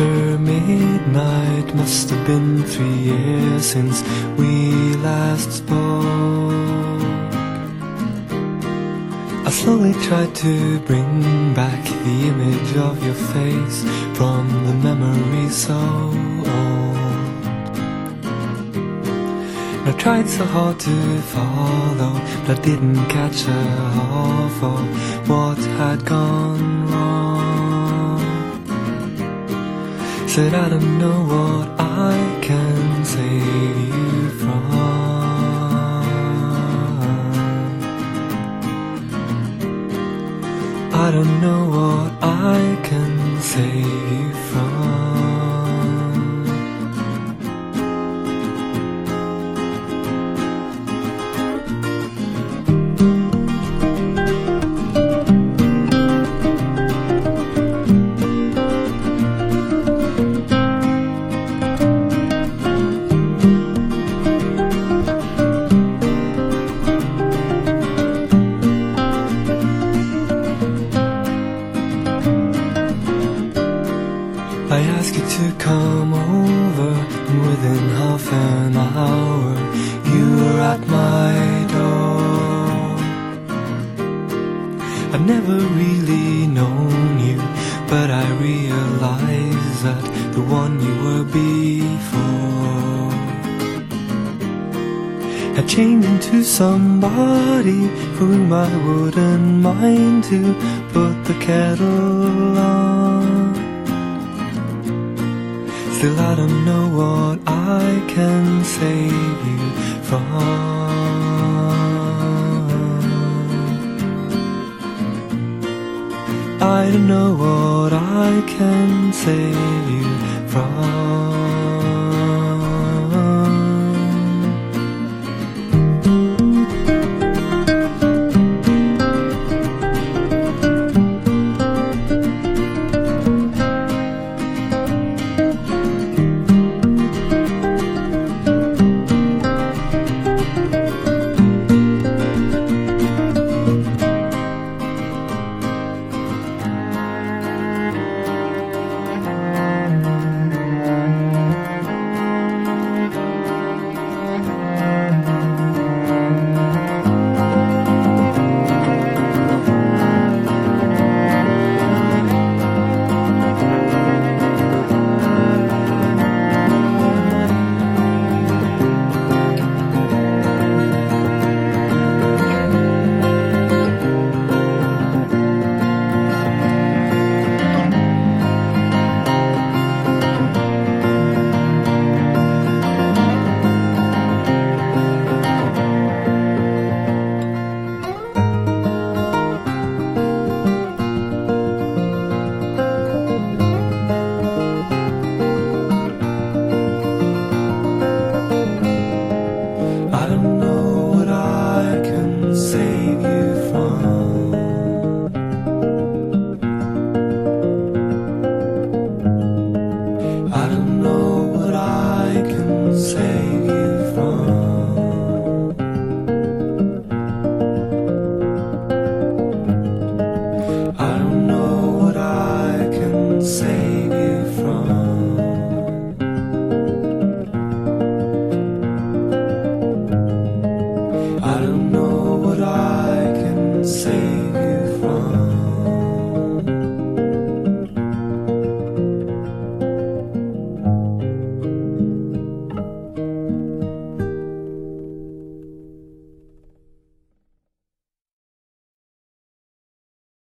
after midnight must have been three years since we last spoke. I slowly tried to bring back the image of your face from the memory so old. And I tried so hard to follow, but I didn't catch a half of what had gone wrong. Said I don't know what I can save you from. I don't know what I can save you from. To come over, and within half an hour, you were at my door. I've never really known you, but I realize that the one you were before had changed into somebody for whom I wouldn't mind to put the kettle on. Still, I don't know what I can save you from. I don't know what I can save you from.